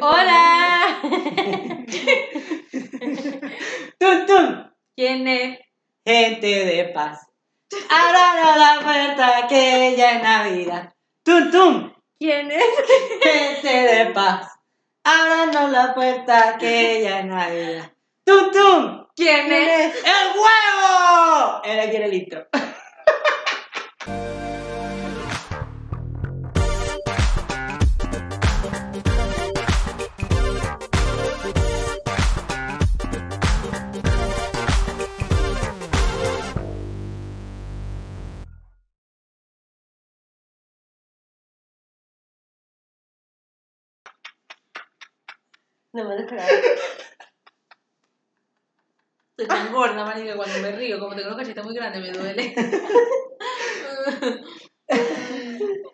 ¿Qué ¡Hola! ¡Tum, tum! ¿Quién es? Gente de paz. Abran la puerta que ya es Navidad. ¡Tum, tum! ¿Quién es? Gente de paz. Ábranos la puerta que ya es Navidad. ¡Tum, tum! ¿Quién es? ¡El huevo! Él quiere el intro. No me lo esperaba. Estoy tan gorda, marica, cuando me río, como tengo los cachetes muy grandes, me duele.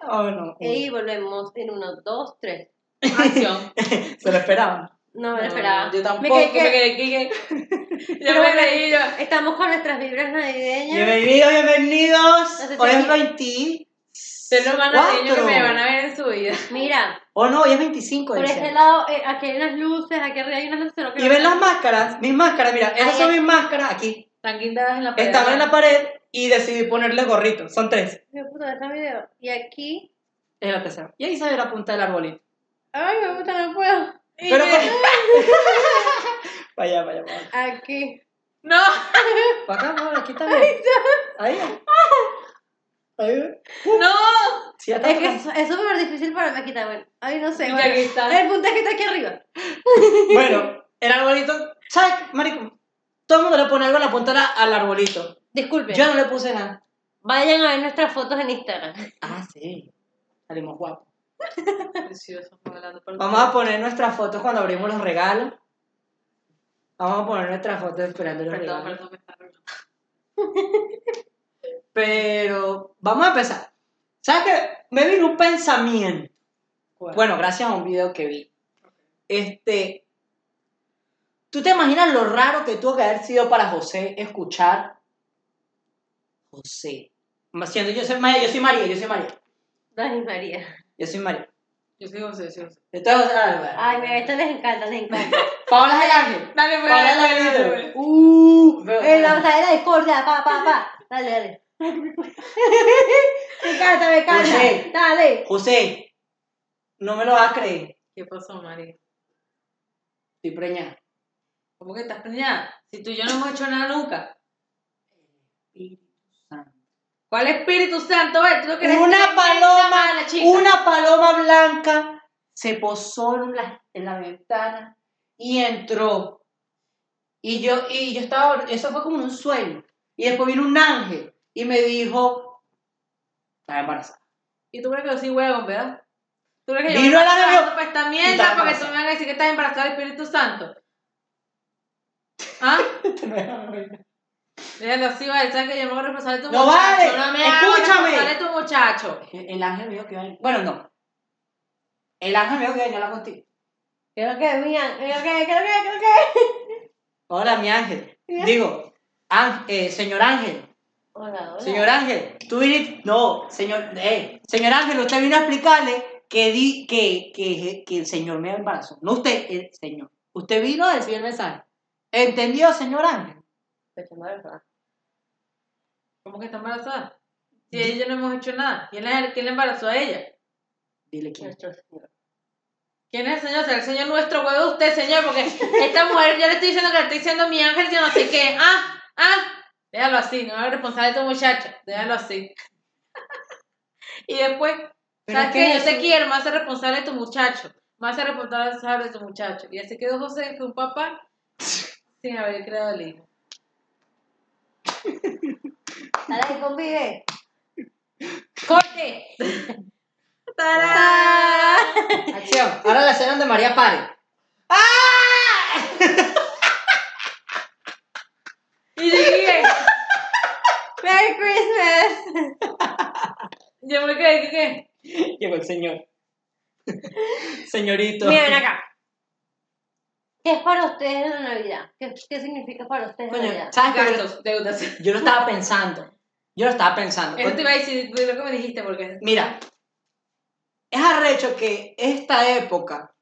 Oh, no. Y volvemos en uno, dos, tres. Acción. Se lo esperaban. No me lo No, esperaba. Yo tampoco, Me quedé que- Yo Pero me reí yo. Estamos con nuestras vibras navideñas. Bienvenidos, bienvenidos. Hoy es 20. Ustedes no van a ver que Cuatro. me van a ver en su vida. Mira, Oh no, hoy es 25 de por este diciembre. lado, eh, aquí hay unas luces, aquí arriba hay unas luces. no Y ven las máscaras, mis máscaras, mira, esas Ay, son mis máscaras aquí. Están guindadas en la pared. Estaban en la pared y decidí ponerle gorritos. Son tres. Qué puta, está video. Y aquí. Es la tercera. Y ahí se ve la punta del arbolito. Ay, me gusta, no puedo. Y Pero mira, Vaya, vaya, vaya. Aquí. No. Para acá, por aquí también. Ahí. No. Sí, ya está Es que es súper difícil para mí quitar, bueno. Ay, no sé. Bueno. aquí está. El punto es que está aquí arriba. Bueno, el arbolito. ¿Sabes, marico? Todo el mundo le pone algo en la punta al arbolito. Disculpe. Yo no le puse nada. Vayan a ver nuestras fotos en Instagram. Ah, sí. Salimos guapos. Precioso, Vamos a poner nuestras fotos cuando abrimos los regalos. Vamos a poner nuestras fotos esperando los Perdón, regalos. perdón, me está riendo. Pero vamos a empezar. ¿Sabes qué? Me vino un pensamiento. Bueno, gracias a un video que vi. Este. ¿Tú te imaginas lo raro que tuvo que haber sido para José escuchar? José. Siendo yo soy María, yo soy María, yo soy María. Ay, María. Yo soy María. Yo soy José, soy José. Entonces, José. Ay, mira, esto les encanta, les encanta. Paola es el ángel. Dale, pues, Paola es el ángel. Uh, Eh, la batalla de la discordia, pa, pa, pa. Dale, dale. Me encanta, me encanta. José. Dale. José, no me lo vas a creer. ¿Qué pasó, María? Estoy preñada. ¿Cómo que estás preñada? Si tú y yo no hemos hecho nada nunca. Espíritu Santo. ¿Cuál Espíritu Santo? Eh, tú eres Una paloma, mala, chica. una paloma blanca se posó en la, en la ventana y entró. Y yo, y yo estaba, eso fue como un sueño. Y después vino un ángel y me dijo, estás embarazada. Y tú crees que yo soy huevón, ¿verdad? ¿Tú crees que yo y estoy yo, para esta "Estás mierda porque tú embarazada". me vas a decir que estás embarazada del Espíritu Santo? ¿Ah? Déjalo así, vale. ¿Sabes que yo me hago responsable de tu No muchacho? vale, No me escúchame. responsable de tu muchacho. El ángel me dijo que iba a venir. Bueno, no. El ángel me dijo que iba a a hablar contigo. ¿Qué es lo que, mía? ¿Qué es que, es lo que, qué es lo que? Hola, mi ángel. Digo, ángel, eh, señor ángel. Hola, hola. Señor Ángel, tú viniste. No, señor. Eh, señor Ángel, usted vino a explicarle que, di, que, que, que el señor me embarazó. No usted, el señor. Usted vino a decir el mensaje. ¿Entendió, señor Ángel? Embarazada. ¿Cómo que está embarazada? Si ella no hemos hecho nada. ¿Quién, es el, ¿Quién le embarazó a ella? Dile quién. Nuestro Señor. ¿Quién es el señor? ¿Será el señor nuestro huevo usted, señor? Porque esta mujer, yo le estoy diciendo que le estoy diciendo mi ángel, yo no sé qué. Ah, ah. Déjalo así, no eres responsable de tu muchacho. Déjalo así. y después, Pero ¿sabes es qué? Yo te quiero, más ser responsable de tu muchacho. Más ser responsable de tu muchacho. Y así quedó José, que un papá, sin haber creado el hijo. Dale, convive. ¡Corte! ¡Tarán! Acción. Ahora la escena de María Pare. Y yo dije, ¡Merry Christmas! yo me quedé, ¿qué? qué? Llegó el señor. Señorito. Miren acá. ¿Qué es para ustedes la Navidad? ¿Qué, qué significa para ustedes la Coño, Navidad? ¿sabes qué? Gastos, deudas. Yo lo estaba pensando. Yo lo estaba pensando. Eso te iba a decir, de lo que me dijiste, porque... Mira, es arrecho que esta época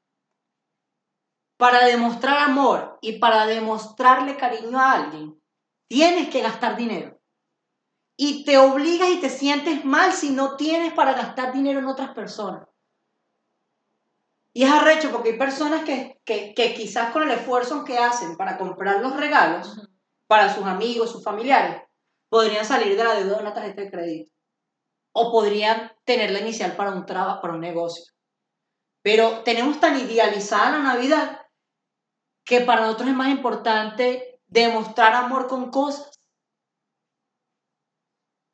para demostrar amor y para demostrarle cariño a alguien, tienes que gastar dinero. Y te obligas y te sientes mal si no tienes para gastar dinero en otras personas. Y es arrecho porque hay personas que, que, que quizás con el esfuerzo que hacen para comprar los regalos para sus amigos, sus familiares, podrían salir de la deuda de una tarjeta de crédito. O podrían tener la inicial para un trabajo, para un negocio. Pero tenemos tan idealizada la Navidad que para nosotros es más importante demostrar amor con cosas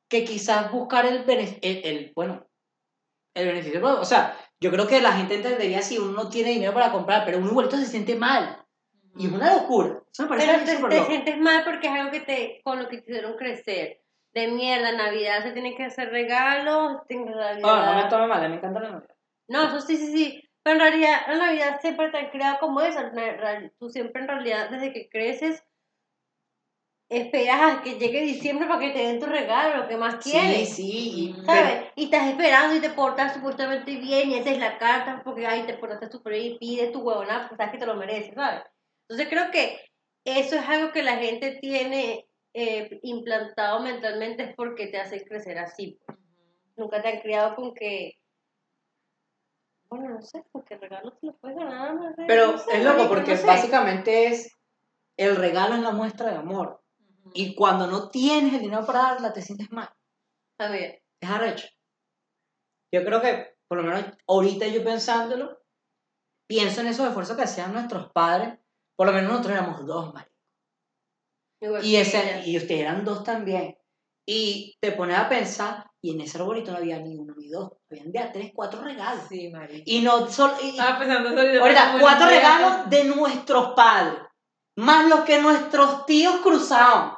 que quizás buscar el, el, el, bueno, el beneficio. O sea, yo creo que la gente entendería si uno no tiene dinero para comprar, pero uno igualito se siente mal. Y es una locura. Eso me parece Pero te, te loco. sientes mal porque es algo que te, con lo que te hicieron crecer. De mierda, Navidad se tienen que hacer regalos, Navidad. Ah, no me tome mal, me encanta la Navidad. No, eso sí, sí, sí. Pero en realidad, la Navidad siempre te han creado como real- Tú siempre, en realidad, desde que creces, esperas a que llegue diciembre para que te den tu regalo, lo que más quieres. Sí, sí. ¿Sabes? Y estás esperando y te portas supuestamente bien y esa es la carta porque ay, te portaste súper bien y pides tu huevona porque sabes que te lo mereces, ¿sabes? Entonces creo que eso es algo que la gente tiene eh, implantado mentalmente es porque te hace crecer así. pues. Nunca te han criado con que, bueno, no sé, porque regalos te los puedes ganar. No sé, Pero no sé, es loco porque no sé. básicamente es el regalo es la muestra de amor. Y cuando no tienes el dinero para darla, te sientes mal. A ver, Es arrecho. Yo creo que, por lo menos ahorita yo pensándolo, pienso en esos esfuerzos que hacían nuestros padres. Por lo menos nosotros éramos dos, marico. igual Y, ese, y ustedes eran dos también. Y te pones a pensar, y en ese arbolito no había ni uno ni dos. Habían de a tres, cuatro regalos. Sí, marico. Y no solo... y- Estaba pensando ahorita, cuatro regalos de nuestros padres, más los que nuestros tíos cruzaban.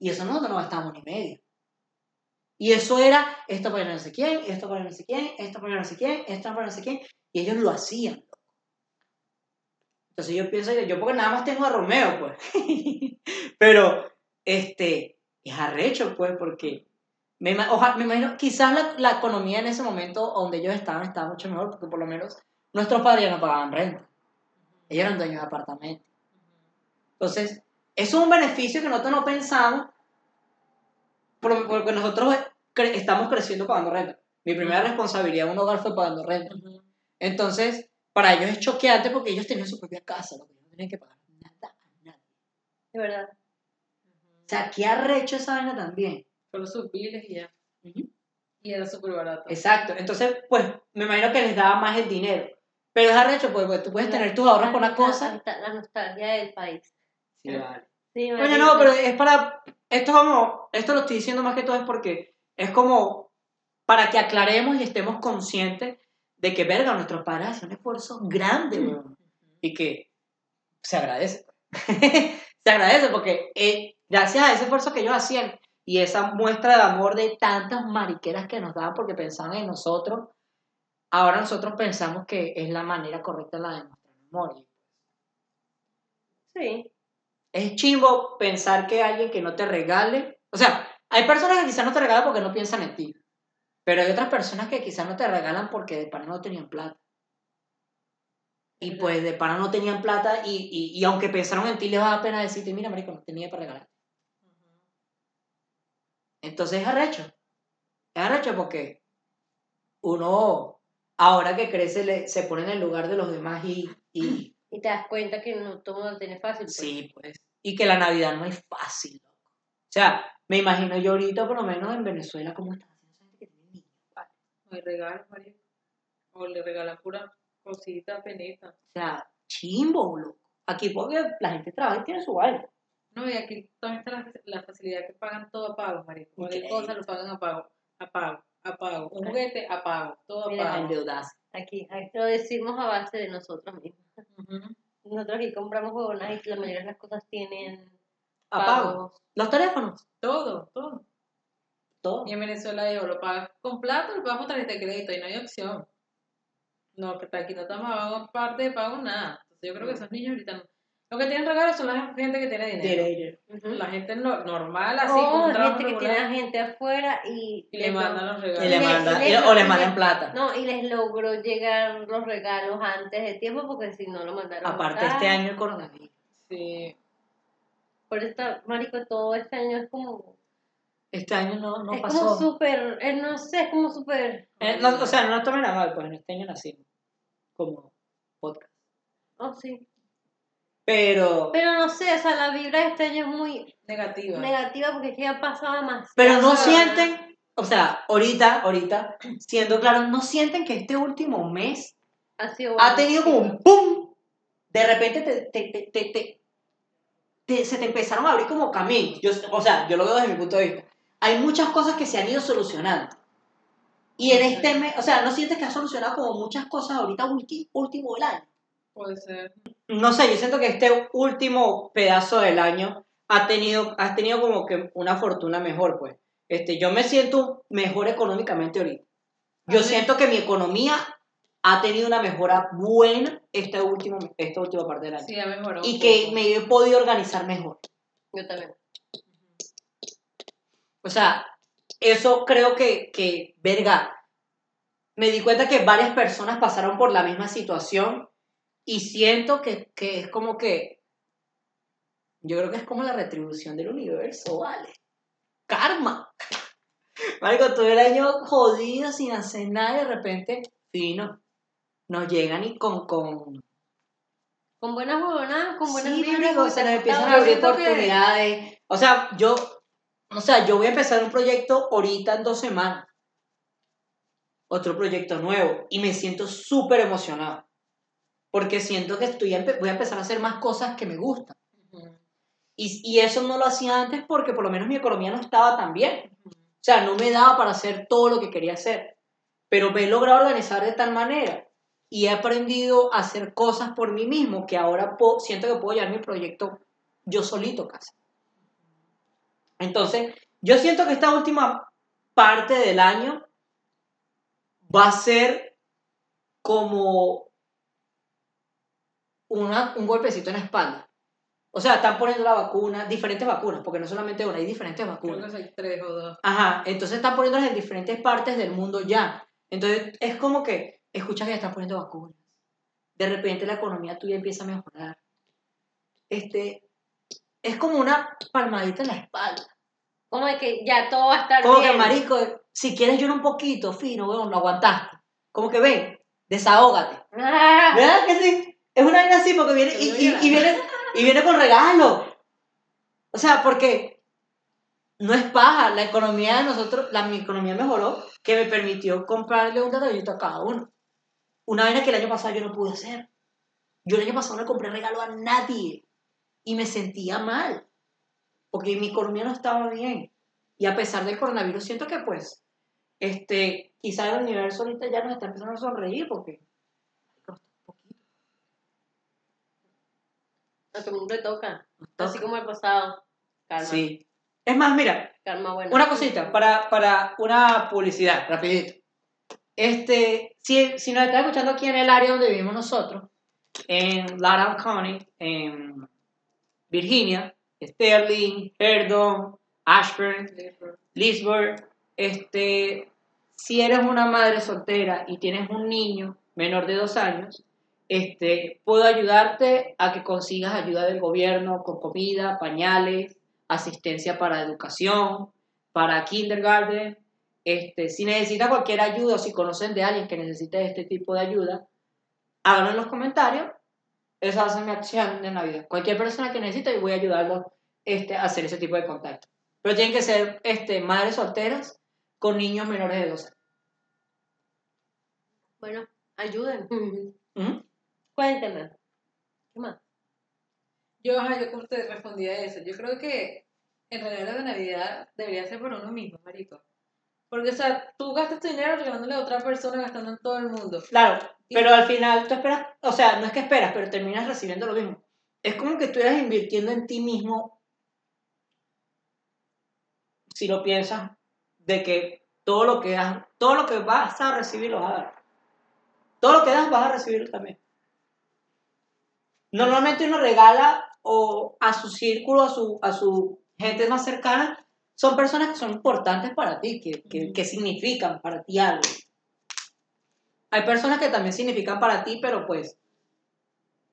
Y eso nosotros no gastábamos ni medio. Y eso era esto para no sé quién, esto para no sé quién, esto para no sé quién, esto para no sé quién. Y ellos lo hacían. Entonces yo pienso yo porque nada más tengo a Romeo, pues. Pero, este, es arrecho, pues, porque me, oja- me imagino, quizás la, la economía en ese momento donde ellos estaban estaba mucho mejor, porque por lo menos nuestros padres no pagaban renta. Ellos eran dueños de apartamentos. Entonces, eso es un beneficio que nosotros no pensamos, por- porque nosotros cre- estamos creciendo pagando renta. Mi primera responsabilidad en un hogar fue pagando renta. Entonces, para ellos es choqueante porque ellos tenían su propia casa, lo que no tenían que pagar nada a nadie. De verdad. O sea, qué arrecho esa vaina también. Solo sus biles y ya. Y era súper barato. Exacto. Entonces, pues, me imagino que les daba más el dinero. Pero es arrecho, pues, porque tú puedes tener tus ahorros con una cosa. La, la nostalgia del país. Sí, vale. Sí, Oye, marico. no, pero es para. Esto como. Esto lo estoy diciendo más que todo es porque es como para que aclaremos y estemos conscientes de que, verga, nuestros padres hacen un esfuerzo grande, weón. Y que se agradece. se agradece porque eh, gracias a ese esfuerzo que ellos hacían y esa muestra de amor de tantas mariqueras que nos daban porque pensaban en nosotros, ahora nosotros pensamos que es la manera correcta la de amor. Y Sí. es chimbo pensar que alguien que no te regale, o sea, hay personas que quizás no te regalan porque no piensan en ti, pero hay otras personas que quizás no te regalan porque de pana no tenían plata. Y pues de pana no tenían plata y, y, y aunque pensaron en ti les va a pena decirte, mira, marico, no tenía para regalar. Entonces es arrecho. Es arrecho porque uno, ahora que crece, le- se pone en el lugar de los demás y, y Y te das cuenta que no todo lo tiene fácil. pues. Sí, pues. Y que la Navidad no es fácil, loco. O sea, me imagino yo ahorita, por lo menos en Venezuela, cómo están haciendo esa gente que tiene niños, ¿vale? O le regalan, marico. O le regalan pura cosita, penita. O sea, chimbo, loco. Aquí porque la gente trabaja y tiene su vaina. No, y aquí también está la, la facilidad que pagan todo a pago, marico. Cualquier cosa lo pagan a pago. A pago, a pago. Un juguete a pago. Todo Mira, A pago. endeudarse. Aquí, aquí lo decimos a base de nosotros mismos. Nosotros aquí compramos huevonas y la mayoría de las cosas tienen A pago. pagos. Los teléfonos. Todo, todo. Todo. Y en Venezuela yo lo pagas con plata o lo pagas con tarjeta de crédito y no hay opción. No, que aquí no estamos pagando parte de pago nada. Entonces yo creo que esos niños ahorita no- Lo que tienen regalos son la gente que tiene dinero. Dinero. Ujú. La gente no- normal, así, o con un trabajo gente que tiene a gente afuera y, y le mandan los regalos. Y le Y le- manda, y le- o le mandan plata. No, y les logró llegar los regalos antes de tiempo porque si no lo mandaron. Aparte, este año el coronavirus. Sí. Por eso, marico, todo este año es como. Este año no, no es pasó. como súper. eh, no sé, es como súper. Eh, no, o sea, no tomen a mal, pues en este año nacimos como podcast. Oh, sí. Pero, Pero no sé, o sea, la vibra de este año es muy Negativa. negativa porque es que ya pasaba más. pero no sienten, o sea, ahorita, ahorita, siendo claro, no sienten que este último mes Ha, sido ha tenido como un ¡pum! De repente te, te, te, te- te- te- se te empezaron a abrir como caminos. Yo, o sea, yo lo veo desde mi punto de vista. Hay muchas cosas que se han ido solucionando. Y en este mes, o sea, ¿no sientes que has solucionado como muchas cosas ahorita ulti- último del año? Puede ser. No sé, yo siento que este último pedazo del año ha tenido, has tenido como que una fortuna mejor, pues. Este, yo me siento mejor económicamente ahorita. Yo siento que mi economía ha tenido una mejora buena este último, esta última parte del año. Sí, ha mejorado. y que me he podido organizar mejor. Yo también. O sea, eso creo que, que, verga, me di cuenta que varias personas pasaron por la misma situación y siento que, que es como que, yo creo que es como la retribución del universo, ¿vale? Karma. Marico, todo el año jodido sin hacer nada y de repente, fino, nos llegan y con, con, Con buenas huevonadas, con buenas Sí, vibras. nos empiezan a abrir que- oportunidades. O sea, yo, o sea, yo voy a empezar un proyecto ahorita en dos semanas. Otro proyecto nuevo. Y me siento súper emocionado. Porque siento que estoy voy a empezar a hacer más cosas que me gustan. Y, y eso no lo hacía antes porque por lo menos mi economía no estaba tan bien. O sea, no me daba para hacer todo lo que quería hacer. Pero me he logrado organizar de tal manera y he aprendido a hacer cosas por mí mismo que ahora siento que puedo llevar mi proyecto yo solito casi. Entonces, yo siento que esta última parte del año va a ser como una, un golpecito en la espalda. O sea, están poniendo la vacuna, diferentes vacunas, porque no solamente una, hay diferentes Creo vacunas. que hay tres o dos. Ajá, entonces están poniéndolas en diferentes partes del mundo ya. Entonces es como que escuchas que ya están poniendo vacunas. De repente la economía tuya empieza a mejorar. Este, es como una palmadita en la espalda. Como de que ya todo va a estar Como bien. que, marico, si quieres llorar un poquito, fino, weón, lo aguantaste. Como que ven, desahógate. Ah, ¿Verdad que sí? Es una vaina así porque viene y, y- y viene y viene con regalo. O sea, porque no es paja, la economía de nosotros, la mi economía mejoró, que me permitió comprarle un detallito a cada uno. Una vaina que el año pasado yo no pude hacer. Yo el año pasado no le compré regalo a nadie y me sentía mal, porque mi economía no estaba bien. Y a pesar del coronavirus, siento que pues, este, quizá el universo ahorita ya nos está empezando a sonreír porque a todo el mundo le toca. Así como el pasado. Sí. Es más, mira, bueno. una cosita para, para una publicidad, rapidito. Este, si, si nos estás escuchando aquí en el área donde vivimos nosotros, en Latham County, en Virginia, Sterling, Herdon, Ashburn, Leesburg, este, si eres una madre soltera y tienes un niño menor de dos años, este, puedo ayudarte a que consigas ayuda del gobierno con comida, pañales, asistencia para educación, para kindergarten. Este, si necesitas cualquier ayuda o si conocen de alguien que necesite este tipo de ayuda, háganlo en los comentarios. Esa va a ser mi acción de Navidad. Cualquier persona que necesite, yo voy a ayudarlo este, a hacer ese tipo de contacto. Pero tienen que ser este, madres solteras con niños menores de dos años. Bueno, ayuden. ¿Mm? Cuénteme. ¿Qué más? Yo, ajá, yo como te respondí a eso. Yo creo que el regalo de Navidad debería ser por uno mismo, marico. Porque, o sea, tú gastas tu dinero regalándole a otra persona, gastando en todo el mundo. Claro, pero al final tú esperas, o sea, no es que esperas, pero terminas recibiendo lo mismo. Es como que estuvieras invirtiendo en ti mismo, si lo piensas, de que todo lo que das, todo lo que vas a recibir lo vas a dar. Todo lo que das vas a recibir también. Normalmente uno regala o a su círculo, a su, a su gente más cercana, son personas que son importantes para ti, que, que, que significan para ti algo. Hay personas que también significan para ti, pero pues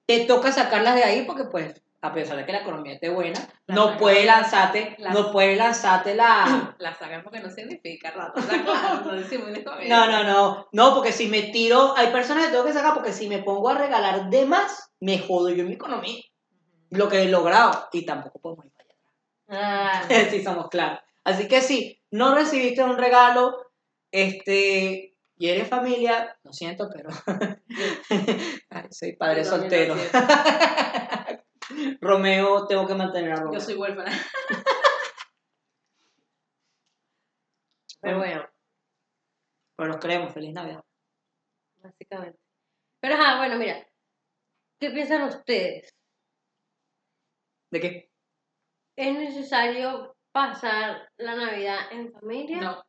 te toca sacarlas de ahí porque pues a pesar de que la economía esté buena, La no puedes lanzarte, Las- no puedes lanzarte la... La sacan porque no significa rato. No. No, no, no, no, porque si me tiro, hay personas que tengo que sacar porque si me pongo a regalar de más, me jodo yo mi economía, lo que he logrado, y tampoco podemos ir para allá. Ah, si somos claros. Así que si no recibiste un regalo, este, y eres familia, lo siento, pero soy padre soltero. Romeo, tengo que mantener a Romeo. Yo soy huérfana. pero bueno, Pero los queremos, feliz Navidad. básicamente. Pero ajá, bueno, mira. ¿Qué piensan ustedes? ¿De qué? ¿Es necesario pasar la Navidad en familia? No.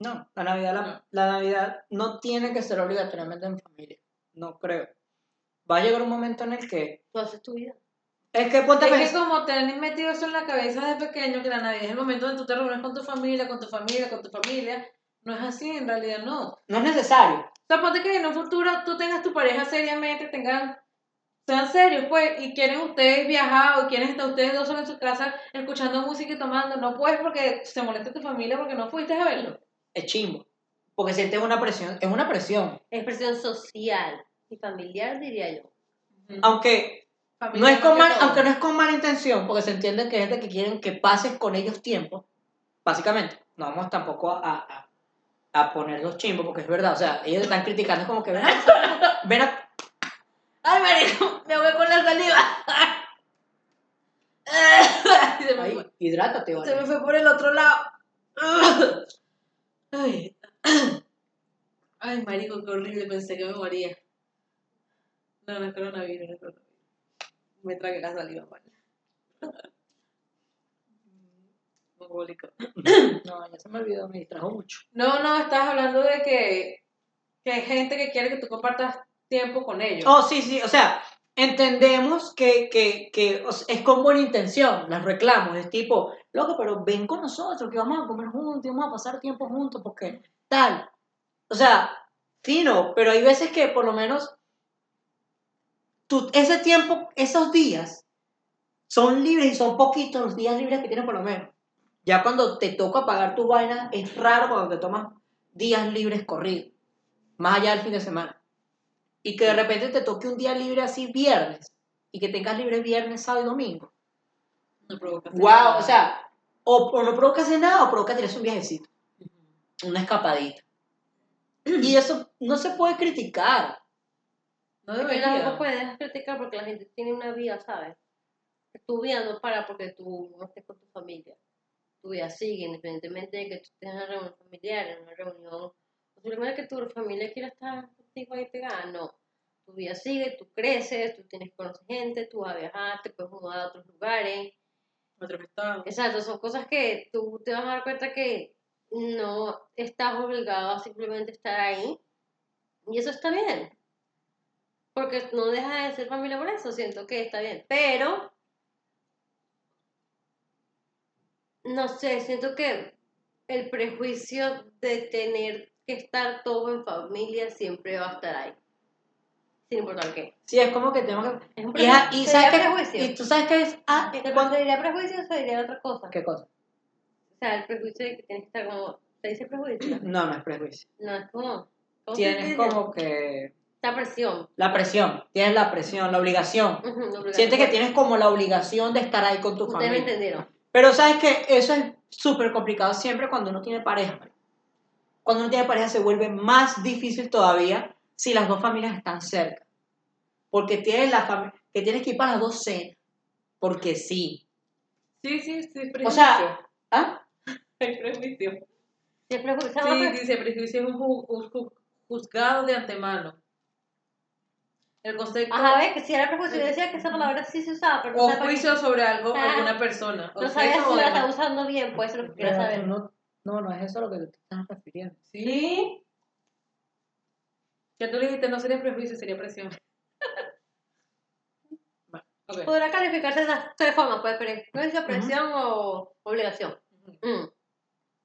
No, la Navidad, la, No. la Navidad no tiene que ser obligatoriamente en familia. No creo. Va a llegar un momento en el que. Tú haces tu vida. Es que ponte Es que como te han metido eso en la cabeza de pequeño, que la Navidad es el momento donde tú te reúnes con tu familia, con tu familia, con tu familia, no es así, en realidad no. O No es necesario. sea, ponte que en un futuro tú tengas tu pareja seriamente, tengan, sean serios, pues, y quieren ustedes viajar o quieren estar ustedes dos solos en su casa escuchando música y tomando, no puedes porque se molesta tu familia porque no fuiste a verlo. Es chimbo. Porque sientes una presión. Es una presión. Expresión social y familiar, diría yo. Aunque no es con mal, aunque no es con mala intención, porque se entiende que es gente que quieren que pases con ellos tiempo. Básicamente. No vamos tampoco a, a, a poner los chimbos, porque es verdad. O sea, ellos están criticando, es como que ven a, ven a- Ay, marico, me ahogué con la saliva. se, me Ay, fue, hidrátate, se vale. me fue por el otro lado. Ay. Ay, marico, qué horrible, pensé que me moría. No, no es coronavirus, no es coronavirus. Me tragué la saliva, mal. Mongólico. No, ya se me olvidó, me distrajo mucho. No, no, estás hablando de que, que hay gente que quiere que tú compartas tiempo con ellos. Oh, sí, sí, o sea, entendemos que, que, que o sea, es con buena intención, las reclamos, es tipo, loco, pero ven con nosotros, que vamos a comer juntos, y vamos a pasar tiempo juntos, porque tal. O sea, fino, pero hay veces que por lo menos tú, ese tiempo, esos días, son libres y son poquitos los días libres que tienes por lo menos. Ya cuando te toca pagar tu vaina, es raro cuando te tomas días libres corridos, más allá del fin de semana y que de repente te toque un día libre así viernes y que tengas libre viernes, sábado y domingo. No provocas Wow, nada. o sea, o, o no provoca hacer nada o provoca tirarse un viajecito, una escapadita. Y eso no se puede criticar. No debería. tampoco puedes criticar porque la gente tiene una vida, ¿sabes? Tu vida no para porque tú no estés con tu familia. Tu vida sigue, independientemente de que tú estés en una reunión familiar, en una reunión. Posiblemente que tu familia quiera estar contigo ahí pegada, no. Tu vida sigue, tú creces, tú tienes que conocer gente, tú vas a viajar, te puedes mudar a otros lugares. Otro estado. Exacto, son cosas que tú te vas a dar cuenta que no estás obligado a simplemente estar ahí. Y eso está bien. Porque no deja de ser familia por eso, siento que está bien. Pero, no sé, siento que el prejuicio de tener que estar todo en familia siempre va a estar ahí. Sin importar qué. Sí, es como que tengo que... Es un prejuicio. y sabes prejuicio. y tú sabes qué es... Ah, ¿Te cuando- diría prejuicio se diría otra cosa? ¿Qué cosa? O sea, el prejuicio de que tienes que estar como. ¿Se dice prejuicio? No, no es prejuicio. No, es como. ¿cómo se Tienes como que... Esta presión. La presión, tienes la presión, la obligación. Sientes que tienes como la obligación de estar ahí con tu Ustedes me familia. entendieron. Pero sabes que eso es súper complicado siempre cuando uno tiene pareja. Cuando uno tiene pareja se vuelve más difícil todavía si las dos familias están cerca. Porque tienes, la que tienes que ir para las dos cenas. Porque sí. Sí, sí, sí, prejuicio. O sea, ¿ah? Hay prejuicio. Sí, prejuicio. Sí, dice prejuicio es un ju- ju- ju- juzgado de antemano. El concepto Ajá, ve que si era prejuicio. Yo decía que esa palabra sí se usaba, pero no o juicio sobre algo, Ah. alguna persona. o No sabía si la estaba usando bien, pues eso es lo que quería saber. no, no, no es eso a lo que te estás refiriendo. Sí. Que tú le dijiste no sería prejuicio, sería presión. Ok. Podrá calificarse de esas tres formas, pues, pero influencia, presión o obligación. Mm.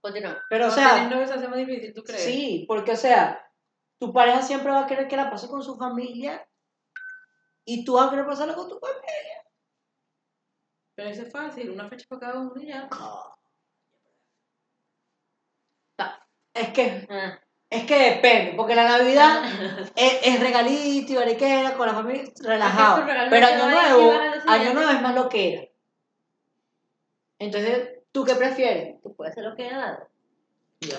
Continuamos. Pero, o sea, novio se hace más difícil, ¿tú crees? sí, porque, o sea, tu pareja siempre va a querer que la pase con su familia y tú vas a querer pasarla con tu familia. Pero eso es fácil, una fecha para cada uno y ya. Es que, Ah. es que depende, porque la Navidad es, es regalito y bariquera con la familia relajado. Pero no año nuevo, año nuevo es más lo que era. Entonces, ¿tú qué prefieres? Tú puedes hacer lo que hagas. Yo,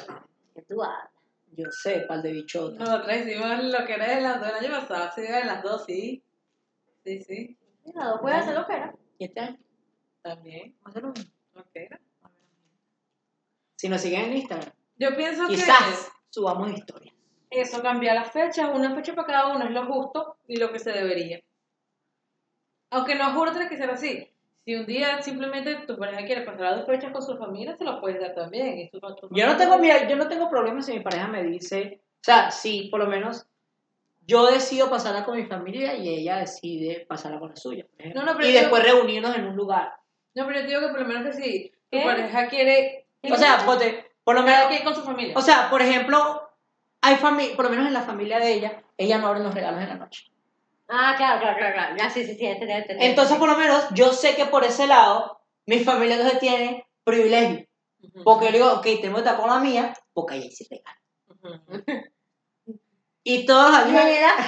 Que tú hagas. yo sé, pal de bichota. Nosotros hicimos lo que era de las dos el año pasado, sí, de las dos, sí. Sí, sí, Cuidado, puedes hacer lo que. ¿Y este año? también. Vamos a hacer lo mismo. Lo que era. Si nos siguen en Instagram, Yo pienso quizás subamos historias. que eso cambia las fechas, una fecha para cada uno es lo justo y lo que se debería. Aunque no juro que ser así. Si un día simplemente tu pareja quiere pasar dos fechas con su familia, se lo puedes dar también. y tú Yo no tengo, mira, yo no tengo problemas si mi pareja me dice, o sea, sí, por lo menos yo decido pasarla con mi familia y ella decide pasarla con la suya. por. No, no, pero y yo- después reunirnos en un lugar. No, pero yo digo que por lo menos que si tu ¿Qué? pareja quiere O sea, ponte, por lo menos, cada quien con su familia. o sea, por ejemplo, hay familia, por lo menos en la familia de ella, ella no abre los regalos en la noche. Ah, claro, claro, claro. claro. Ya, sí, sí, sí, entendí, entendí. Entonces, por lo menos, yo sé que por ese lado, mi familia entonces tiene privilegio. Ujú, Porque yo digo, ok, tengo que estar con la mía, porque ahí sí regalo. ujú. Y todos los Y años,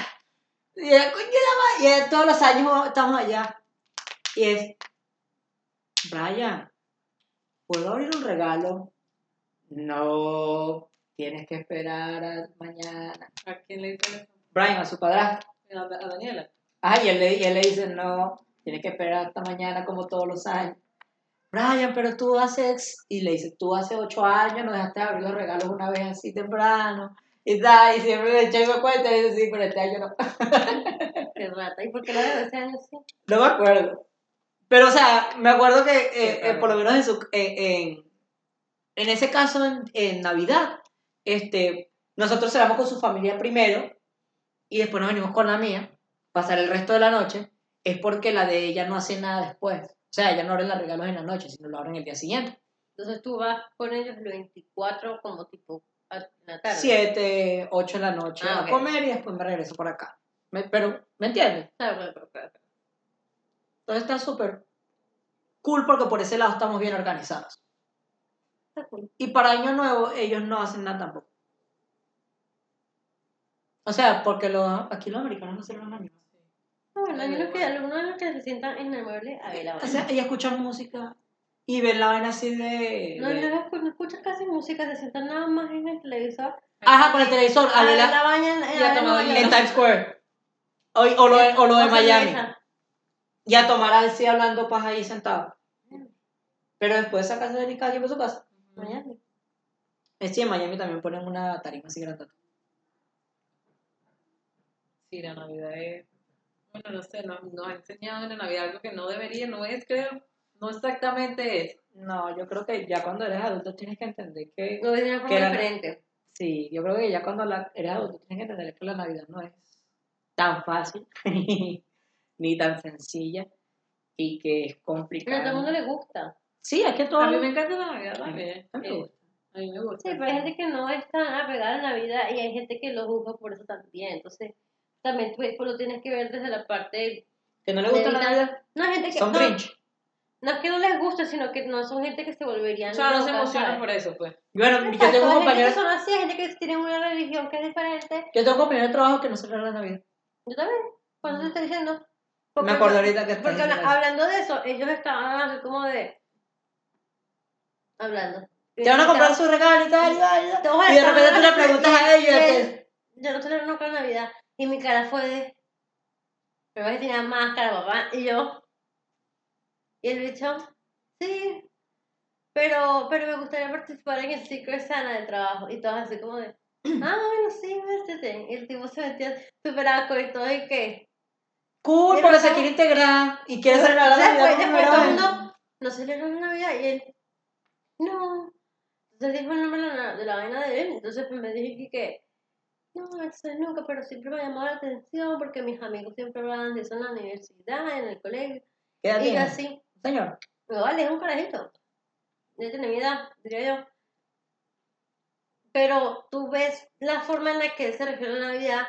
y, todos los años estamos allá. Y es, Brian, ¿puedo abrir un regalo? No, tienes que esperar a mañana. ¿A quién le dice eso? Brian, a su padrastro. A, a Daniela. Ah, y él, le, y él le dice, no, tienes que esperar hasta mañana como todos los años. Brian, pero tú haces, y le dice, tú hace ocho años no dejaste de abrir los regalos una vez así temprano. Y, tal, y siempre le echa me cuenta y dice, sí, pero este año no. qué rata. ¿Y por qué la de ese año sí? No me acuerdo. Pero, o sea, me acuerdo que, eh, eh, por lo menos en, su, en, en ese caso, en, en Navidad, este, nosotros cerramos con su familia primero y después nos venimos con la mía, pasar el resto de la noche, es porque la de ella no hace nada después. O sea, ella no abre los regalos en la noche, sino lo abren el día siguiente. Entonces tú vas con ellos el 24 como tipo tarde. Siete, ocho de la noche Ah, a ok. comer y después me regreso por acá. Me- pero, ¿me entiendes? Claro. Entonces está súper cool porque por ese lado estamos bien organizados. Cool. Y para Año Nuevo ellos no hacen nada tampoco. O sea, porque los, aquí los americanos no celebran Año. No, bueno, hay unos que, algunos de los que se sientan en el mueble a ver la O sea, ellos escuchan música y ven la vaina así de... No, de- no, escu- no escuchas casi música, se sientan nada más en el televisor. Ajá, con el televisor, a ver ver la- la vaina en, Times Square. O, o lo, de- o lo de con Miami. Y a tomar así hablando paja ahí sentado. Pero después sacarse de cada quien por su casa. Miami. Eh, Sí, en Miami también ponen una tarima así grande. Sí, la Navidad es. Bueno, no sé, nos, nos ha enseñado en la Navidad algo que no debería, no es, creo. No exactamente es. No, yo creo que ya cuando eres adulto tienes que entender que... Lo ves de una forma Que la- diferente. Sí, yo creo que ya cuando la- eres adulto tienes que entender que la Navidad no es tan fácil ni tan sencilla y que es Pero a todo el complicado. mundo le gusta. Sí, es que todo... A mí me encanta la Navidad también. A mí me Eh, gusta. A mí me gusta. Sí, pero hay gente que no es tan apegada a la Navidad y hay gente que lo juzga por eso también. Entonces, también tú pues, lo tienes que ver desde la parte. Que no le gusta la Navidad. No, hay gente que. Son no, Grinch. No es que no les guste, sino que no son gente que se volverían. O sea, no se emocionan ¿sabes? por eso, pues. Bueno, yo Exacto, tengo hay gente compañeros, son así, gente que tiene una religión que es diferente. yo tengo compañeros de trabajo que no celebran la Navidad. Yo también, cuando te estoy diciendo. Me acuerdo ahorita que Porque diciendo eso. hablando de eso, ellos estaban así como de. Hablando. Te van a comprar su regalo y tal, y tal, y tal. Todos Y de repente tú le preguntas a ellos. Yo no celebro nunca Navidad. Y mi cara fue de. Pero que tenía máscara, papá. Y yo. Y el bicho. Sí. Pero, pero me gustaría participar en el Secret Santa del trabajo. Y todos así como de. Ah, bueno, sí, métete. Y el tipo se metía súper asco y todo. ¿Y qué? Cool, porque se quiere integrar y quiere celebrar la después, Navidad. después por todo el mundo. No celebra la Navidad. Y él. No. Entonces dijo el nombre de la, de vaina de él. Entonces pues me dije que. no, eso es nunca, pero siempre me ha llamado la atención porque mis amigos siempre hablaban de eso en la universidad, en el colegio. ¿Qué edad Y yo así, Señor. me vale, es un carajito. Ya tiene mi edad, diría yo. Pero tú ves la forma en la que él se refiere a la Navidad,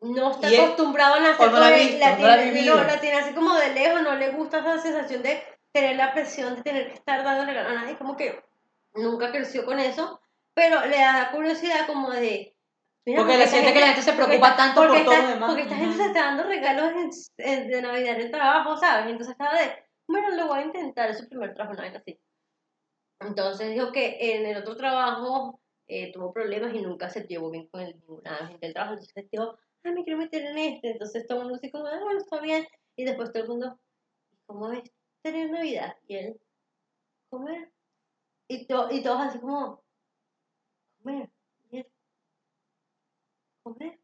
no está acostumbrado a nacer no la visto, la no la tiene, no, la tiene así como de lejos, no le gusta esa sensación de tener la presión de tener que estar dando regalo a nadie, como que nunca creció con eso, pero le da curiosidad como de... mira, Porque le esta siente que la gente se porque preocupa esta- tanto por porque todo esta- lo demás. Porque esta gente Ujú. se está dando regalos en- en- de Navidad en el trabajo, ¿sabes? Entonces estaba de, bueno, lo voy a intentar, es su primer trabajo, una vez así. Entonces dijo que en el otro trabajo eh, tuvo problemas y nunca se llevó bien con el, ninguna gente del trabajo. Entonces dijo, ay, me quiero meter en este. Entonces todo el mundo como, ah, bueno, está bien. Y después todo el mundo, ¿cómo es tener Navidad? Y él, comer. Y, to- y todos así como, comer. Comer.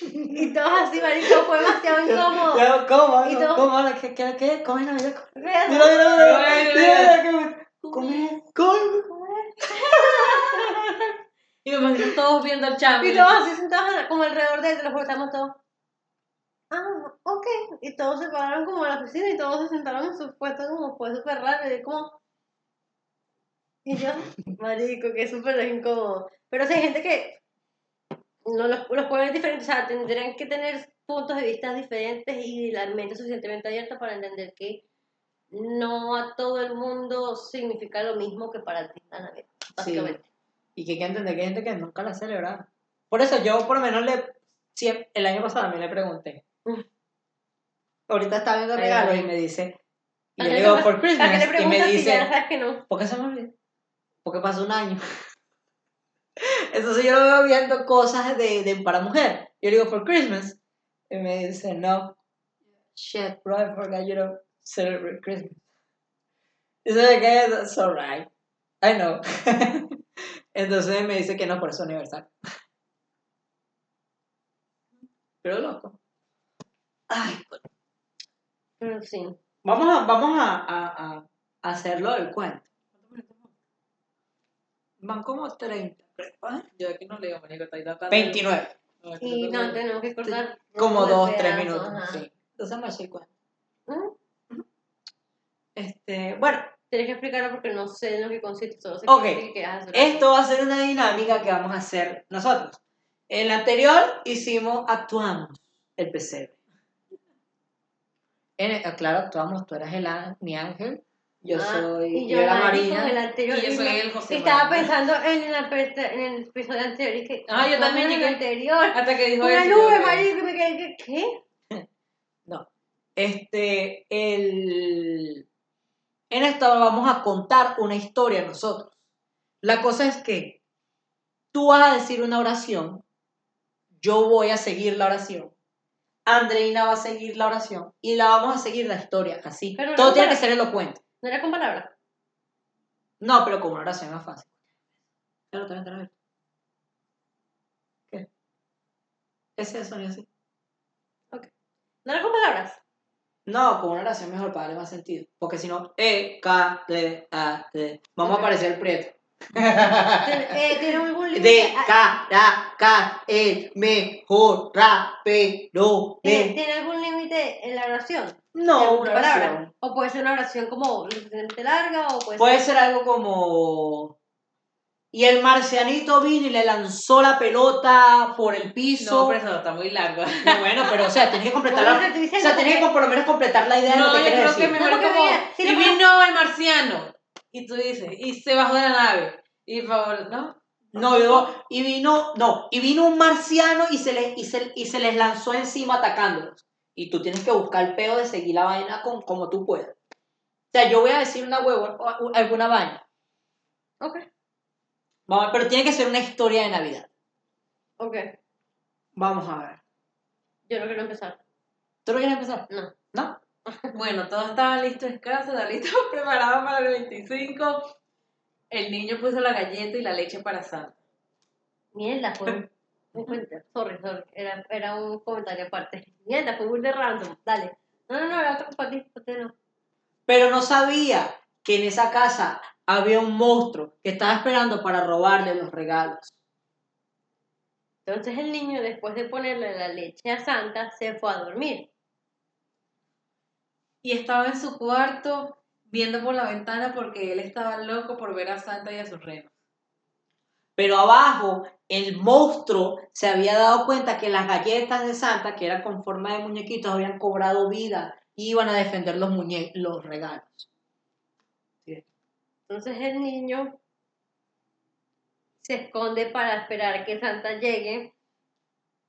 Y todos así, marico, fue demasiado incómodo. Ya, ¿Cómo? Y ¿Cómo? todo- ¿Cómo? ¿Qué, qué, qué? ¿Cómo es Navidad? Mira, mira, mira, Mira, mira, mira, mira, Comer, comer. Y me imagino todos viendo el chavo. Y todos así sentados como alrededor de él, los estamos todos. Ah, ok. Y todos se pararon como a la oficina y todos se sentaron en sus puestos como fue súper raro. Y como... Y yo, marico, que súper incómodo. Pero si hay gente que no los, los pueden ver diferentes, o sea, tendrían que tener puntos de vista diferentes y la mente suficientemente abierta para entender que no a todo el mundo significa lo mismo que para ti la Navidad, básicamente. Y que hay que entender que hay gente que nunca la celebraba. Por eso yo por lo menos le... siempre- el año pasado también le pregunté. Mm. Ahorita está viendo regalos y me dice... Y ¿A yo le digo, por ¿A qué Christmas. Y me si dice, no? ¿por qué se me olvidó? Porque pasó un año. Entonces yo lo veo viendo cosas de, de para mujer. Yo digo, for Christmas. Y me dice, no. Shit, bro, I forgot you don't celebrate Christmas. Y se me queda, that's alright. I know. Entonces me dice que no por su aniversario. Pero loco. Ay, pues, Pero sí. vamos a, vamos a, a, a hacerlo del cuento. Van como 30. ¿Ah? Yo aquí no leo, marico, está ahí tratando. 29. No, aquí Y no, tenemos que cortar. Como dos, tres minutos. ajá. Sí. Entonces cuento. ¿Mm? Este, bueno, Tienes que explicarlo porque no sé en lo que consiste. Solo sé Ok. que quieras hacer esto va a ser una dinámica que vamos a hacer nosotros. En la anterior hicimos, actuamos el pesebre. En el- ah, claro, actuamos, tú eras el, mi ángel, yo Ah, soy, y yo, era marico, Marina. el anterior, Y yo soy el José Estaba María. pensando en, la en el episodio anterior y que. Ah, yo también en el anterior. Hasta que dijo Una eso. nube, yo, marico, y me quedé. ¿Qué? No. Este, el... En esto vamos a contar una historia nosotros. La cosa es que tú vas a decir una oración, yo voy a seguir la oración, Andreina va a seguir la oración y la vamos a seguir la historia así. Pero no Todo tiene para- que ser elocuente. No era con palabras. No, pero como una oración es más fácil. Claro, también, también. ¿Qué? Ese sonido así. No era con palabras. No, con una oración mejor para darle más sentido. Porque si no, E, K, D, A, D. Vamos a aparecer el prieto. ¿Tiene, eh, ¿tiene algún límite? De, Ah, K, ra, K, el mejor rapero ¿Tiene, de... tiene algún límite en la oración? ¿De No, una palabra? oración. O puede ser una oración como larga o puede, Puede ser. ser algo como... Y el marcianito vino y le lanzó la pelota por el piso. No, pero eso está muy largo. No, bueno, pero o sea, tienes que completar la... O sea, tienes que por lo menos completar la idea de No, lo que yo creo que decir. me No, como. mira, si y vino el marciano. Y tú dices, y se bajó de la nave. Y por favor, ¿no? No, yo, y vino, no, y vino un marciano y se, le, y, se, y se les lanzó encima atacándolos. Y tú tienes que buscar el peo de seguir la vaina con, como tú puedas. O sea, yo voy a decir una huevo, alguna vaina. Ok, Vamos, pero tiene que ser una historia de Navidad. ok. Vamos a ver. Yo no quiero empezar. ¿Tú lo quieres empezar? No. ¿No? Bueno, todo estaba listo en casa, estaba listo preparado para el 25. El niño puso la galleta y la leche para Santa. Mierda, fue un, un comentario. Sorry, sorry. Era, era un comentario aparte. Mierda, fue muy de random. Dale. No, no, no, era otro ti no. Pero no sabía que en esa casa había un monstruo que estaba esperando para robarle los regalos. Entonces el niño, después de ponerle la leche a Santa, se fue a dormir. Y estaba en su cuarto viendo por la ventana porque él estaba loco por ver a Santa y a sus renos. Pero abajo, el monstruo se había dado cuenta que las galletas de Santa, que eran con forma de muñequitos, habían cobrado vida y iban a defender los, muñe los regalos. Entonces el niño se esconde para esperar que Santa llegue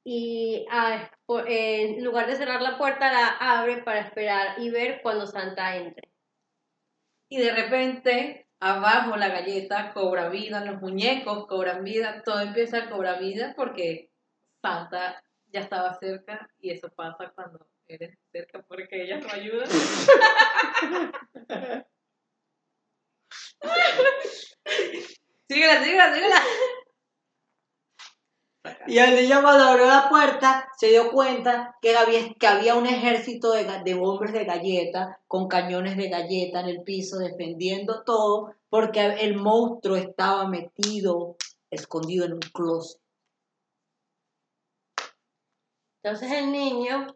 y ah, por- en lugar de cerrar la puerta la abre para esperar y ver cuando Santa entre. Y de repente, abajo la galleta cobra vida, los muñecos cobran vida, todo empieza a cobrar vida porque Santa ya estaba cerca y eso pasa cuando eres cerca porque ella no ayuda. síguela, síguela, síguela. Y el niño cuando abrió la puerta se dio cuenta que había, que había un ejército de, de hombres de galleta con cañones de galleta en el piso defendiendo todo porque el monstruo estaba metido, escondido en un closet. Entonces el niño,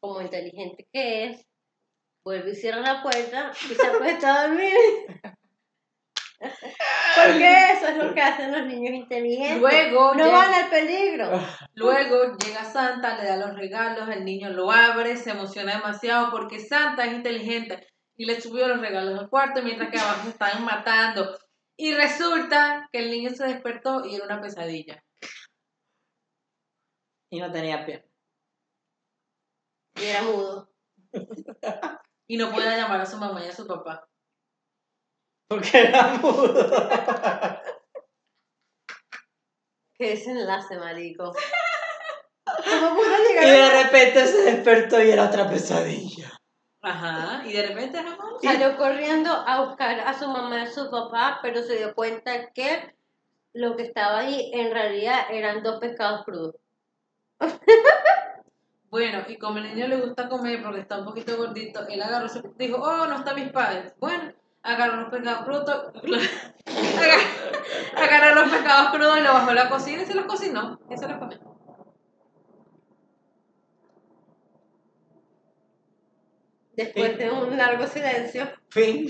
como inteligente que es, vuelve y cierra la puerta y se acuesta a dormir. Porque eso es lo que hacen los niños inteligentes. Luego, no llega- van al peligro. luego llega Santa, le da los regalos, el niño lo abre, se emociona demasiado porque Santa es inteligente y le subió los regalos al cuarto mientras que abajo se estaban matando. Y resulta que el niño se despertó y era una pesadilla. Y no tenía pierna. Y era mudo. Y no podía llamar a su mamá y a su papá. Porque era mudo. Qué desenlace, marico. ¿Cómo pudo Y de a... repente se despertó y era otra pesadilla. Ajá. Y de repente, ajá, Salió corriendo a buscar a su mamá y a su papá, pero se dio cuenta que lo que estaba ahí en realidad eran dos pescados crudos. Bueno, y como el niño le gusta comer porque está un poquito gordito, él agarró su... dijo, oh, no están mis padres. Bueno, agarró los pescados crudos, agarró, los pescados crudos y los bajó a la cocina y se los cocinó y se los comió. Después de un largo silencio. Fin.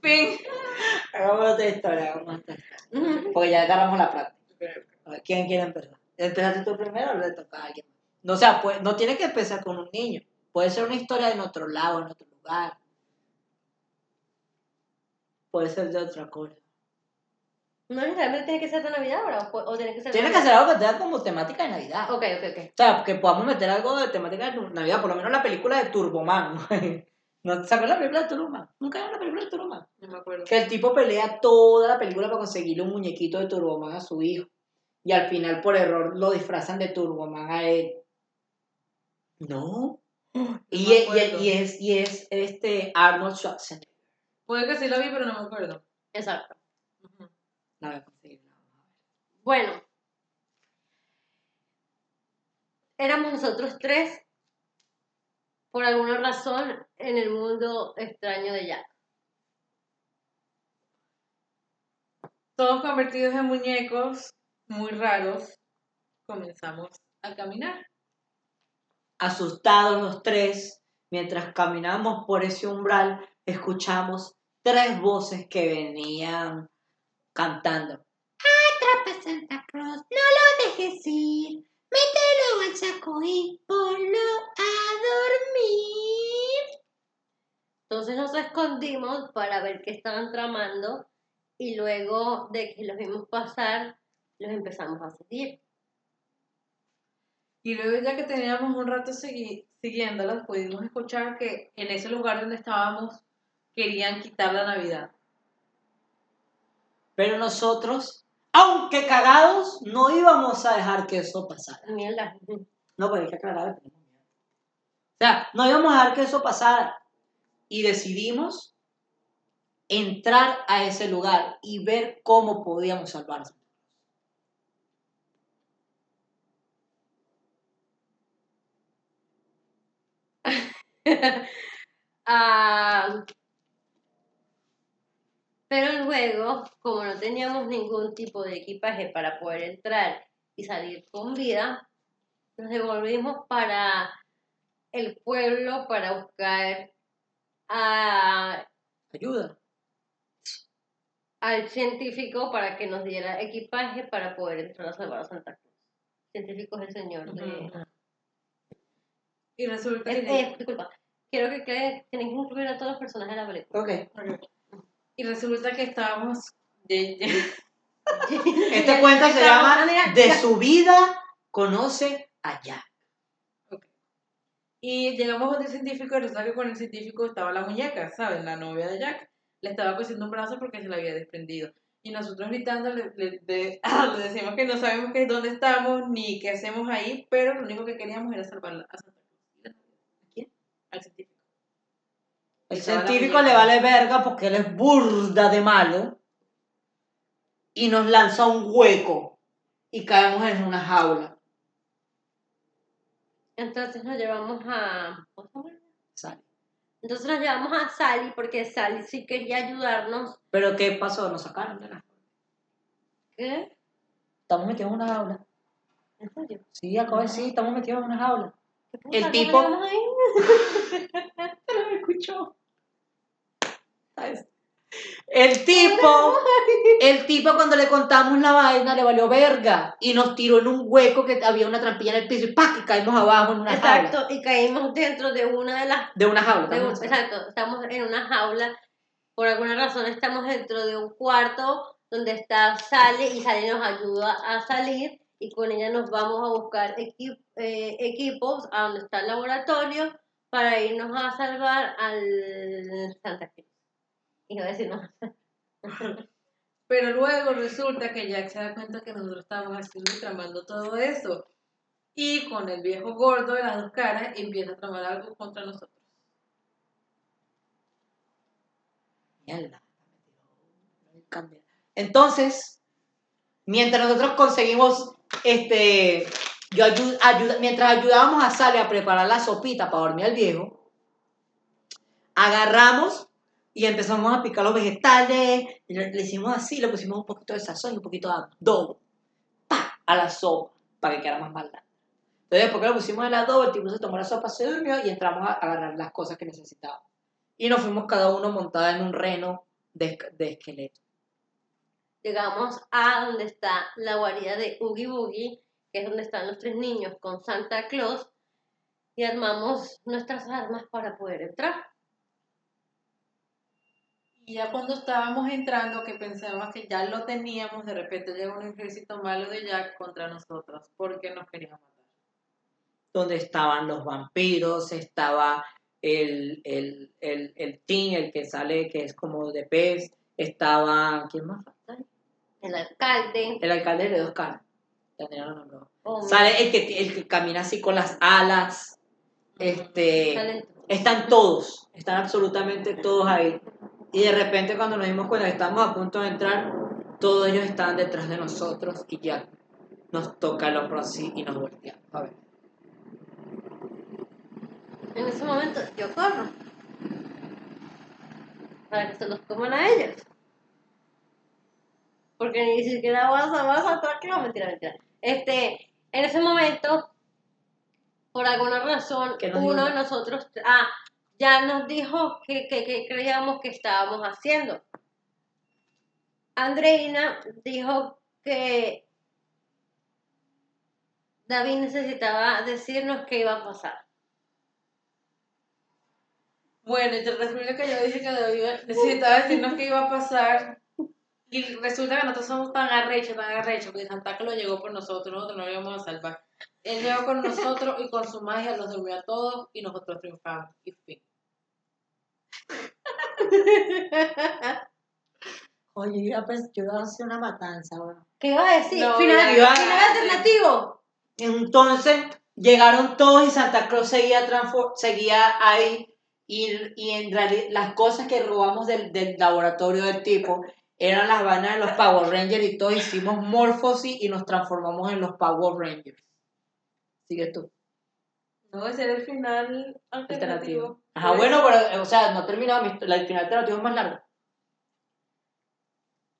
Fin. Hagamos otra historia, hagamos otra historia. Porque ya agarramos la práctica. A ver, ¿quién quiere empezar? ¿Empezaste tú primero o le toca a alguien? No, o sea, pues, no tiene que empezar con un niño. Puede ser una historia en otro lado, en otro lugar. Puede ser de otra cosa. No necesariamente tiene que ser de Navidad ahora, o, o tiene que ser. Tiene que ser algo que tenga como temática de Navidad. Ok, ok, ok. O sea, que podamos meter algo de temática de Navidad, por lo menos la película de Turboman. ¿No sacó la película de Turboman? ¿Nunca vieron la película de Turboman? No me acuerdo. Que el tipo pelea toda la película para conseguirle un muñequito de Turboman a su hijo. Y al final, por error, lo disfrazan de Turboman a él. No. Y, es, y es este Arnold Schwarzenegger. Puede que sí lo vi, pero no me acuerdo. Exacto. Ujú. La voy a conseguir. la vamos a ver. Bueno. Éramos nosotros tres, por alguna razón, en el mundo extraño de Jack. Todos convertidos en muñecos muy raros, comenzamos a caminar. Asustados los tres, mientras caminamos por ese umbral, escuchamos tres voces que venían cantando. Atrapa Santa Claus, no lo dejes ir, mételo al saco y ponlo a dormir. Entonces nos escondimos para ver qué estaban tramando y luego de que los vimos pasar, los empezamos a seguir. Y luego ya que teníamos un rato segui- siguiéndolos, pudimos escuchar que en ese lugar donde estábamos querían quitar la Navidad. Pero nosotros, aunque cagados, no íbamos a dejar que eso pasara. Mierda. No, porque hay que aclarar. O sea, no íbamos a dejar que eso pasara. Y decidimos entrar a ese lugar y ver cómo podíamos salvarnos. Ah, pero luego, como no teníamos ningún tipo de equipaje para poder entrar y salir con vida, nos devolvimos para el pueblo para buscar a, Ayuda. al científico para que nos diera equipaje para poder entrar a salvar a Santa Cruz. El científico es el señor de... Y resulta que... eh, disculpa, quiero que creen, tienen que incluir a todos los personajes de la película. Ok. Y resulta que estábamos... Este cuento se llama ah, De su vida conoce a Jack. Y llegamos donde el científico y resulta que con el científico estaba la muñeca, ¿saben? La novia de Jack. Le estaba cosiendo un brazo porque se le había desprendido. Y nosotros gritando le, le- le- le decimos que no sabemos qué, dónde estamos ni qué hacemos ahí, pero lo único que queríamos era salvar a Santa Cruz. ¿A quién? Al científico. El científico le vale verga porque él es burda de malo y nos lanza un hueco y caemos en una jaula. Entonces nos llevamos a... ¿cómo se llama? Sale. Entonces nos llevamos a Sally porque Sally sí quería ayudarnos. Pero ¿qué pasó? Nos sacaron de la ¿Qué? Estamos metidos en una jaula. ¿En serio? Sí, acabo de decir, estamos metidos en una jaula. El ¿Cómo tipo- ahí? Pero me escuchó. ¿Sabes? El tipo, el tipo cuando le contamos la vaina le valió verga y nos tiró en un hueco que había una trampilla en el piso y ¡pah! que caímos abajo en una jaula. Exacto, y caímos dentro de una de las... De una jaula. de un- exacto, estamos en una jaula. Por alguna razón estamos dentro de un cuarto donde está Sally y Sally nos ayuda a salir y con ella nos vamos a buscar eh, equipos a donde está el laboratorio para irnos a salvar al Santa Cruz. Iba a decir no. Pero luego resulta que Jack se da cuenta que nosotros estábamos haciendo y tramando todo eso. Y con el viejo gordo de las dos caras empieza a tramar algo contra nosotros. Mierda. Entonces, mientras nosotros conseguimos, este, yo mientras ayudábamos a Sally a preparar la sopita para dormir al viejo, agarramos y empezamos a picar los vegetales, y le, le hicimos así, le pusimos un poquito de sazón y un poquito de adobo, ¡pa! a la sopa, para que quedara más mala. Entonces, después que le pusimos el adobo, el tipo se tomó la sopa, se durmió y entramos a agarrar las cosas que necesitábamos. Y nos fuimos cada uno montada en un reno de, de esqueleto. Llegamos a donde está la guarida de Oogie Boogie, que es donde están los tres niños con Santa Claus, y armamos nuestras armas para poder entrar. Y ya cuando estábamos entrando, que pensábamos que ya lo teníamos, de repente llega un ejército malo de Jack contra nosotros, porque nos querían matar. Donde estaban los vampiros, estaba el, el, el, el Tim, el que sale, que es como de pez, estaba, ¿quién más falta? El alcalde, El alcalde de dos caras. Ya tenía los nombres. Hombre, Sale el que, el que camina así con las alas. Este, salen- están todos, están absolutamente todos ahí. Y de repente cuando nos dimos cuenta que estábamos a punto de entrar, todos ellos estaban detrás de nosotros y ya nos toca el hombro así y nos volteamos. A ver. En ese momento yo corro. Para que se los coman a ellos. Porque ni siquiera vas a vas a atrás, no, mentira, mentira. Este, en ese momento, por alguna razón, ¿Qué nos uno dijo? de nosotros, ah, ya nos dijo que, que, creíamos que estábamos haciendo. Andreina dijo que David necesitaba decirnos qué iba a pasar. Bueno, y resulta que yo dije que David necesitaba decirnos qué iba a pasar. Y resulta que nosotros somos tan arrechos, tan arrechos, que Santa Claus llegó por nosotros, nosotros no lo íbamos a salvar. Él llegó con nosotros y con su magia los durmió a todos y nosotros triunfamos. Y fin. Oye, yo iba a hacer una matanza, bueno. ¿Qué iba a decir? No, final, iba a- final alternativo. Entonces llegaron todos y Santa Claus seguía, seguía ahí y, y en realidad las cosas que robamos del, del laboratorio del tipo eran las vainas de los Power Rangers y todos hicimos morfosis y nos transformamos en los Power Rangers. Sigue tú. No, ese era el final alternativo. Alternativo. Ajá, Pues, bueno, pero, o sea, no la- el final alternativo es más largo.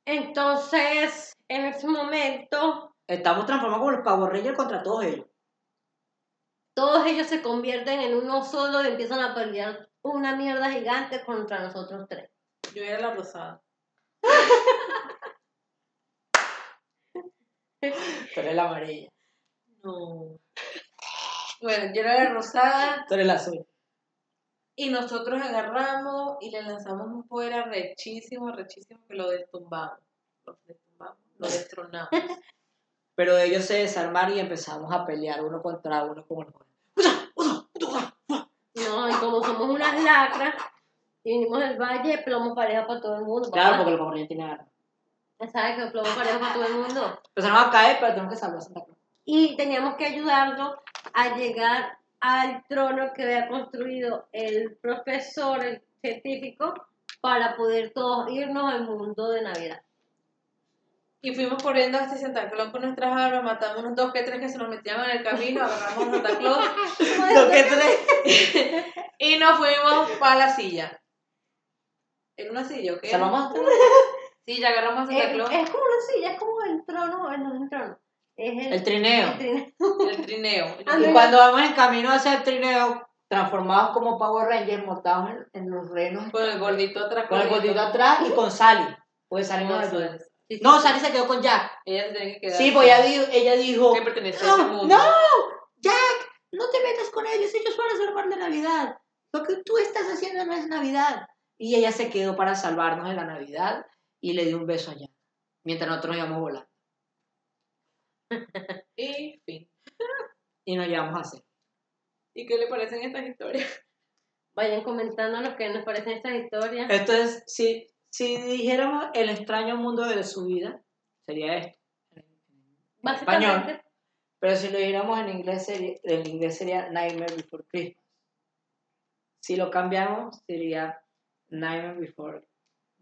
Entonces, en ese momento, Estamos transformados como los Power Rangers contra todos ellos. Todos ellos se convierten en uno solo y empiezan a pelear una mierda gigante contra nosotros tres. Yo era la rosada. Tú eres la amarilla. No. Bueno, yo era la rosada Tú eres la azul. y nosotros agarramos y le lanzamos un fuera rechísimo, rechísimo que lo destumbamos. Lo destumbamos, lo destronamos. Pero ellos se desarmaron y empezamos a pelear uno contra uno como los No, y como somos unas lacras, y vinimos del valle, plomo pareja para todo el mundo. Claro, papá. porque los Power Rangers tienen armas. ¿Sabes que plomo pareja para todo el mundo? Empezaron a caer, pero tenemos que salvar a Santa Claus. Y teníamos que ayudarlo a llegar al trono que había construido el profesor, el científico, para poder todos irnos al mundo de Navidad. Y fuimos corriendo hasta Santa Claus con nuestras armas, matamos unos dos que tres que se nos metían en el camino, agarramos a Santa Claus Lo que tres. y nos fuimos para la silla. ¿En una silla o qué? A Sí, ya agarramos a Es, Santa Claus. es como una silla, es como el trono, no es el trono. Es el, el trineo. el trineo. El trineo. Ah, Y no. cuando vamos en camino hacia el trineo, transformados como Power Rangers, montados en, en los renos, Con el gordito atrás. con el gordito atrás y con Sally. Pues Sally no No. Sí, sí. No, Sally se quedó con Jack. Ella se tiene que quedar. Sí, pues ella dijo, ella dijo Que pertenece a ese no, mundo. no, Jack, no te metas con ellos, ellos van a salvar la Navidad. Lo que tú estás haciendo no es Navidad. Y ella se quedó para salvarnos de la Navidad y le dio un beso a Jack, mientras nosotros íbamos volando. Y fin. Y nos llevamos a hacer. ¿Y qué le parecen estas historias? Vayan comentando lo que nos parecen estas historias. Esto es, si, si dijéramos el extraño mundo de su vida, sería esto. En Básicamente, español. Pero si lo dijéramos en inglés, sería, en inglés sería Nightmare Before Christmas. Si lo cambiamos, sería Nightmare Before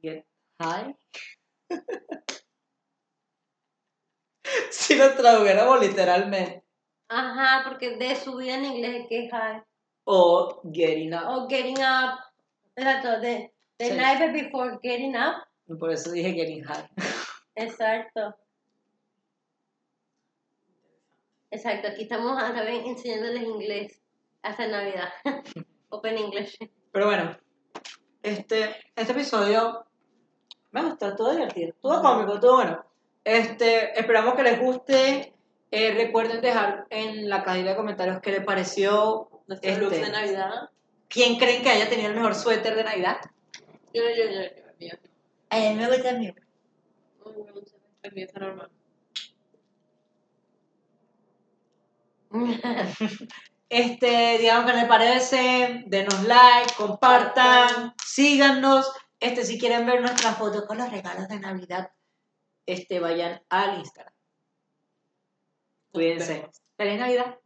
Get High. si lo tradujéramos literalmente. ajá, porque de su vida en inglés es que high. O Getting Up. O getting up, exacto, de, the Sí. night before getting up, Por eso dije Getting High. exacto. Exacto, aquí estamos ah, también enseñándoles inglés hasta Navidad. Open English. Pero bueno, este, este episodio me gustó, estuvo divertido, estuvo cómico, estuvo bueno. Este, esperamos que les guste. Eh, recuerden dejar en la cajita de comentarios qué les pareció. Nuestros Este. looks de Navidad. ¿Quién creen que haya tenido el mejor suéter de Navidad? Yo, yo, yo, yo, mío. A mí me gusta el mío. El mío está normal. Este, digamos que les parece, denos like, compartan, síganos. Este, si quieren ver nuestras fotos con los regalos de Navidad, este, vayan al Instagram. Cuídense. Feliz Navidad.